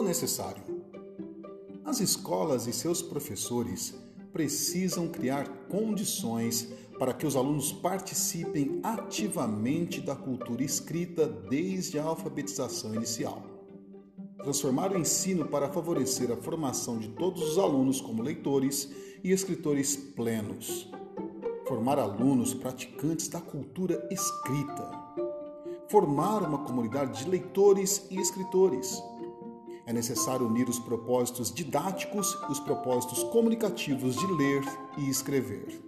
ou necessário? As escolas e seus professores precisam criar condições para que os alunos participem ativamente da cultura escrita desde a alfabetização inicial. Transformar o ensino para favorecer a formação de todos os alunos como leitores e escritores plenos. Formar alunos praticantes da cultura escrita. Formar uma comunidade de leitores e escritores é necessário unir os propósitos didáticos e os propósitos comunicativos de ler e escrever.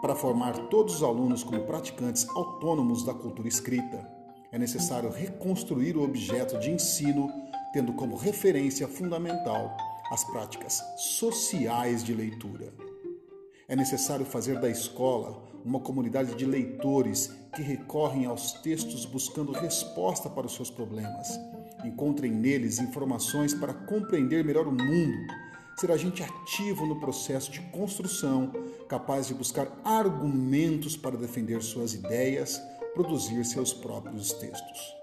Para formar todos os alunos como praticantes autônomos da cultura escrita, é necessário reconstruir o objeto de ensino, tendo como referência fundamental as práticas sociais de leitura. É necessário fazer da escola uma comunidade de leitores que recorrem aos textos buscando resposta para os seus problemas Encontrem neles informações para compreender melhor o mundo, ser agente ativo no processo de construção, capaz de buscar argumentos para defender suas ideias, produzir seus próprios textos.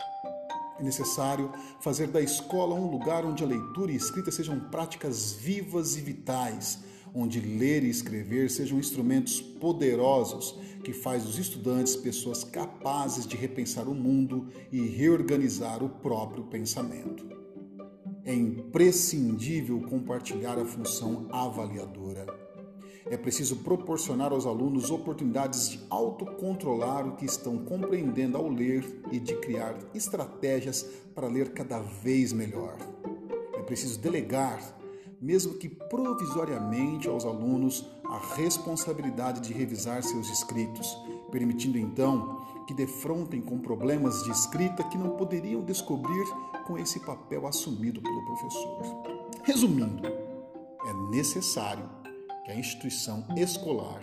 É necessário fazer da escola um lugar onde a leitura e a escrita sejam práticas vivas e vitais, onde ler e escrever sejam instrumentos poderosos que faz dos estudantes pessoas capazes de repensar o mundo e reorganizar o próprio pensamento. É imprescindível compartilhar a função avaliadora. É preciso proporcionar aos alunos oportunidades de autocontrolar o que estão compreendendo ao ler e de criar estratégias para ler cada vez melhor. É preciso delegar mesmo que provisoriamente aos alunos, a responsabilidade de revisar seus escritos, permitindo então que defrontem com problemas de escrita que não poderiam descobrir com esse papel assumido pelo professor. Resumindo, é necessário que a instituição escolar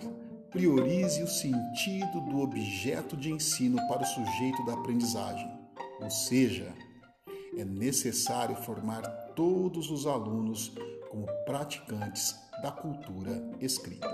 priorize o sentido do objeto de ensino para o sujeito da aprendizagem, ou seja, é necessário formar todos os alunos como praticantes da cultura escrita.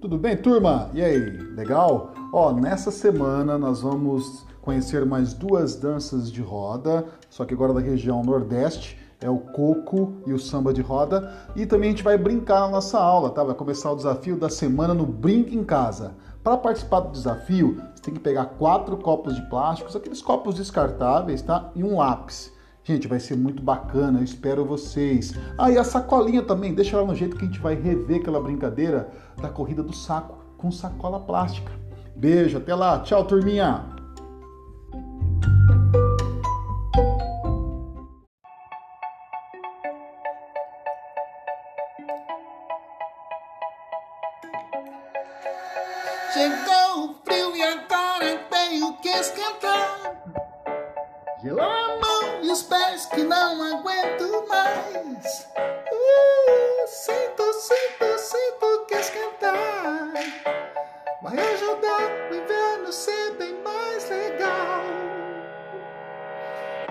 Tudo bem, turma? E aí, legal? Ó, nessa semana nós vamos conhecer mais duas danças de roda, só que agora da região Nordeste é o coco e o samba de roda. E também a gente vai brincar na nossa aula, tá? Vai começar o desafio da semana no Brinca em Casa. Para participar do desafio, você tem que pegar quatro copos de plásticos, aqueles copos descartáveis, tá? E um lápis. Gente, vai ser muito bacana, eu espero vocês. Ah, e a sacolinha também, deixa ela no jeito que a gente vai rever aquela brincadeira da corrida do saco com sacola plástica. Beijo, até lá. Tchau, turminha. A mão e os pés que não aguento mais. Uh, sinto, sinto, sinto que esquentar. Vai ajudar o inverno ser bem mais legal.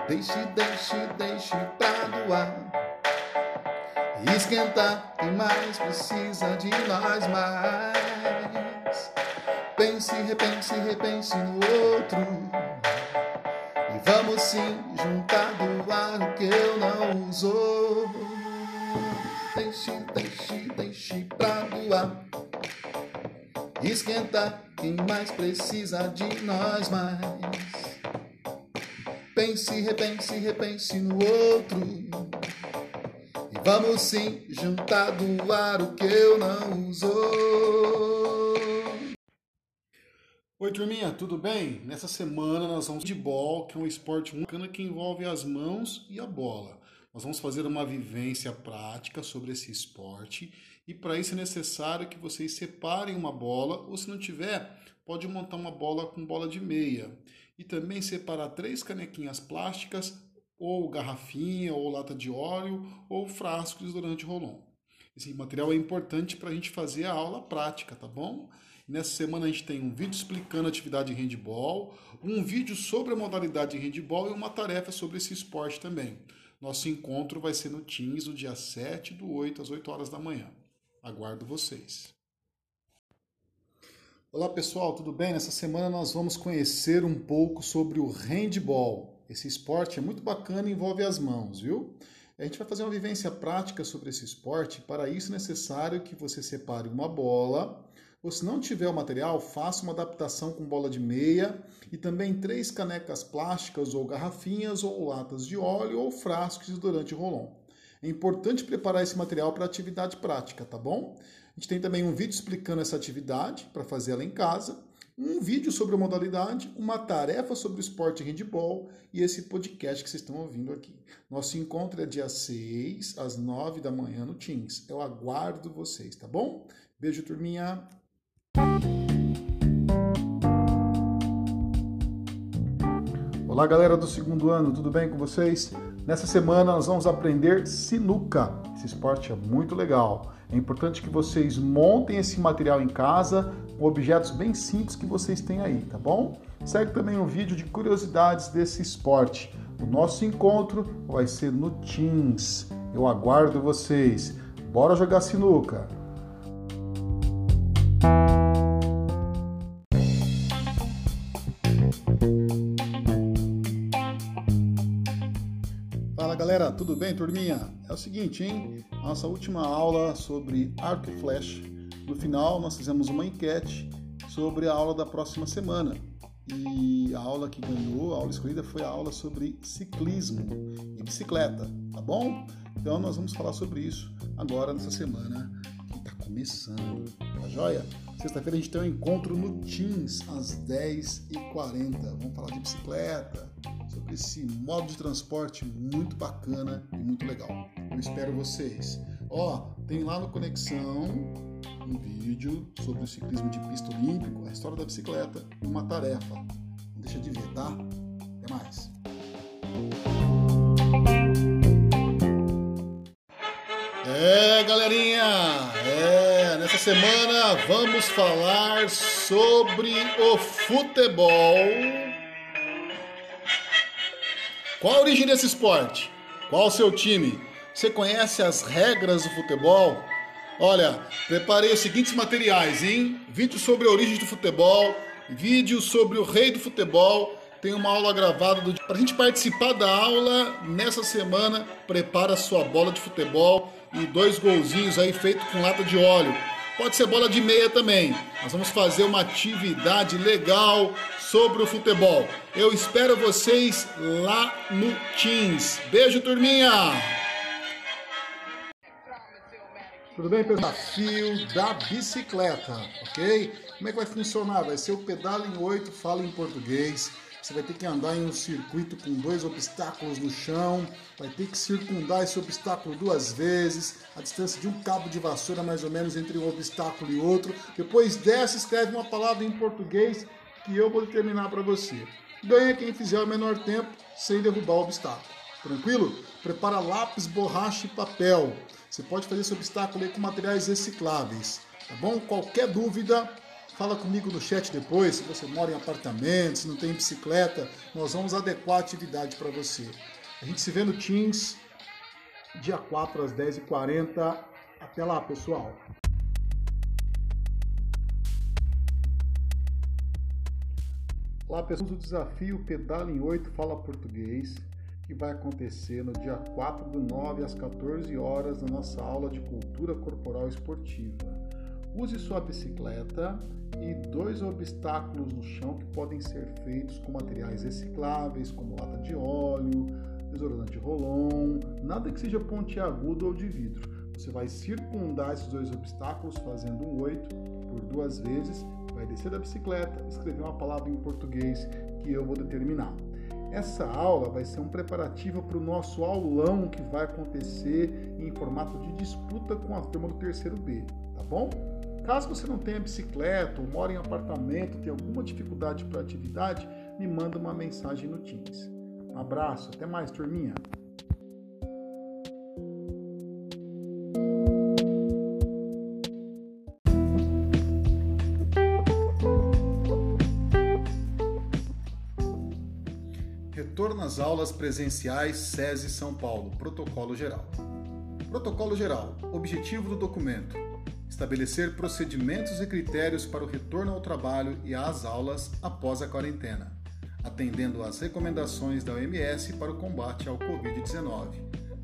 Deixe, deixe, deixe pra doar. Esquentar, quem mais precisa de nós mais? Pense, repense, repense no outro. E vamos sim juntar do ar que eu não uso. Deixe, deixe, deixe pra doar. Esquentar quem mais precisa de nós mais. Pense, repense, repense no outro. E vamos sim juntar do ar o que eu não uso. Oi, turminha, tudo bem? Nessa semana nós vamos de bola, que é um esporte bacana que envolve as mãos e a bola. Nós vamos fazer uma vivência prática sobre esse esporte e para isso é necessário que vocês separem uma bola ou se não tiver, pode montar uma bola com bola de meia e também separar três canequinhas plásticas ou garrafinha ou lata de óleo ou frascos durante o rolon. Esse material é importante para a gente fazer a aula prática, tá bom? Nessa semana a gente tem um vídeo explicando a atividade de handball, um vídeo sobre a modalidade de handball e uma tarefa sobre esse esporte também. Nosso encontro vai ser no Teams no dia 7 do 8 às 8 horas da manhã. Aguardo vocês. Olá pessoal, tudo bem? Nessa semana nós vamos conhecer um pouco sobre o handball. Esse esporte é muito bacana e envolve as mãos, viu? A gente vai fazer uma vivência prática sobre esse esporte. Para isso é necessário que você separe uma bola, ou se não tiver o material, faça uma adaptação com bola de meia e também três canecas plásticas ou garrafinhas ou latas de óleo ou frascos de desodorante Rolon. É importante preparar esse material para atividade prática, tá bom? A gente tem também um vídeo explicando essa atividade para fazer ela em casa um vídeo sobre a modalidade, uma tarefa sobre o esporte handball e esse podcast que vocês estão ouvindo aqui. Nosso encontro é dia 6, às 9 da manhã no Teams. Eu aguardo vocês, tá bom? Beijo, turminha! Olá, galera do segundo ano, tudo bem com vocês? Nessa semana nós vamos aprender sinuca. Esse esporte é muito legal. É importante que vocês montem esse material em casa com objetos bem simples que vocês têm aí, tá bom? Segue também um vídeo de curiosidades desse esporte. O nosso encontro vai ser no Teams. Eu aguardo vocês. Bora jogar sinuca! Tudo bem, turminha? É o seguinte, hein? Nossa última aula sobre arco e flecha no final, nós fizemos uma enquete sobre a aula da próxima semana. E a aula que ganhou, a aula escolhida foi a aula sobre ciclismo e bicicleta, tá bom? Então nós vamos falar sobre isso agora nessa semana que está começando, tá joia? Sexta-feira a gente tem um encontro no Teams às 10h40. Vamos falar de bicicleta, esse modo de transporte muito bacana e muito legal. Eu espero vocês. Ó, tem lá no Conexão um vídeo sobre o ciclismo de pista olímpico, a história da bicicleta e uma tarefa. Não deixa de ver, tá? Até mais. É, galerinha, é, nessa semana vamos falar sobre o futebol. Qual a origem desse esporte? Qual o seu time? Você conhece as regras do futebol? Olha, preparei os seguintes materiais, hein? Vídeo sobre a origem do futebol, vídeo sobre o rei do futebol. Tem uma aula gravada do... para a gente participar da aula nessa semana. Prepara sua bola de futebol e dois golzinhos aí feito com lata de óleo. Pode ser bola de meia também. Nós vamos fazer uma atividade legal sobre o futebol. Eu espero vocês lá no Teams. Beijo, turminha! Tudo bem, pessoal? Desafio da bicicleta, ok? Como é que vai funcionar? Vai ser o pedal em 8, fala em português. Você vai ter que andar em um circuito com dois obstáculos no chão, vai ter que circundar esse obstáculo duas vezes, a distância de um cabo de vassoura mais ou menos entre um obstáculo e outro. Depois dessa, escreve uma palavra em português que eu vou determinar para você. Ganha quem fizer o menor tempo sem derrubar o obstáculo. Tranquilo? Prepara lápis, borracha e papel. Você pode fazer esse obstáculo aí com materiais recicláveis, tá bom? Qualquer dúvida, fala comigo no chat depois. Se você mora em apartamento, se não tem bicicleta, nós vamos adequar a atividade para você. A gente se vê no Teams, dia 4 às 10h40. Até lá, pessoal! Olá, pessoal do desafio Pedala em 8 Fala Português que vai acontecer no dia 4 do 9 às 14 horas na nossa aula de cultura corporal esportiva. Use sua bicicleta e dois obstáculos no chão que podem ser feitos com materiais recicláveis, como lata de óleo, desodorante rolon, nada que seja pontiagudo ou de vidro. Você vai circundar esses dois obstáculos fazendo um oito por duas vezes, vai descer da bicicleta, escrever uma palavra em português que eu vou determinar. Essa aula vai ser um preparativo para o nosso aulão que vai acontecer em formato de disputa com a turma do terceiro B, tá bom? Caso você não tenha bicicleta ou mora em apartamento, tenha alguma dificuldade para atividade, me manda uma mensagem no Teams. Um abraço, até mais, turminha! Retorno às aulas presenciais SESI São Paulo, Protocolo Geral. Protocolo Geral. Objetivo do documento: estabelecer procedimentos e critérios para o retorno ao trabalho e às aulas após a quarentena, atendendo às recomendações da OMS para o combate ao Covid-19,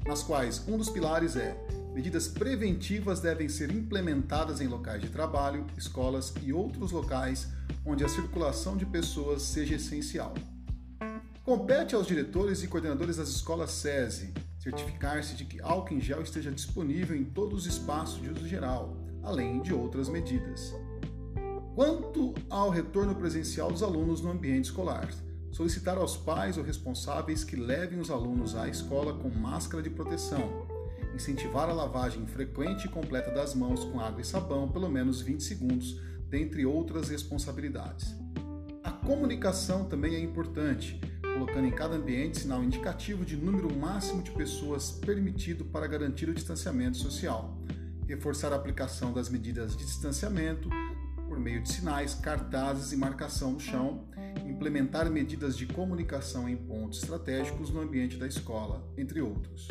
nas quais um dos pilares é medidas preventivas devem ser implementadas em locais de trabalho, escolas e outros locais onde a circulação de pessoas seja essencial. Compete aos diretores e coordenadores das escolas SESI certificar-se de que álcool em gel esteja disponível em todos os espaços de uso geral, além de outras medidas. Quanto ao retorno presencial dos alunos no ambiente escolar, solicitar aos pais ou responsáveis que levem os alunos à escola com máscara de proteção, incentivar a lavagem frequente e completa das mãos com água e sabão pelo menos 20 segundos, dentre outras responsabilidades. A comunicação também é importante, colocando em cada ambiente sinal indicativo de número máximo de pessoas permitido para garantir o distanciamento social, reforçar a aplicação das medidas de distanciamento por meio de sinais, cartazes e marcação no chão, implementar medidas de comunicação em pontos estratégicos no ambiente da escola, entre outros.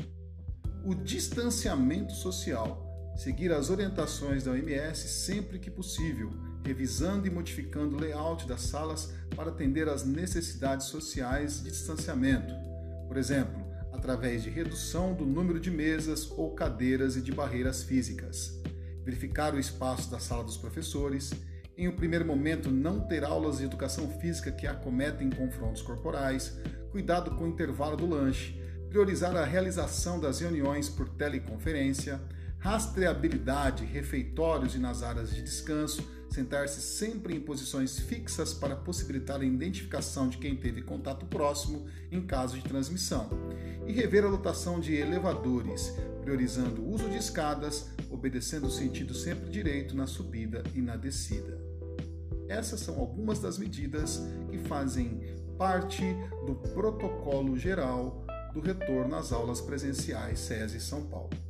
O distanciamento social, seguir as orientações da OMS sempre que possível revisando e modificando o layout das salas para atender às necessidades sociais de distanciamento. Por exemplo, através de redução do número de mesas ou cadeiras e de barreiras físicas. Verificar o espaço da sala dos professores. Em um primeiro momento, não ter aulas de educação física que acometem confrontos corporais. Cuidado com o intervalo do lanche. Priorizar a realização das reuniões por teleconferência. Rastreabilidade, refeitórios e nas áreas de descanso sentar-se sempre em posições fixas para possibilitar a identificação de quem teve contato próximo em caso de transmissão, e rever a lotação de elevadores, priorizando o uso de escadas, obedecendo o sentido sempre direito na subida e na descida. Essas são algumas das medidas que fazem parte do protocolo geral do retorno às aulas presenciais SESI São Paulo.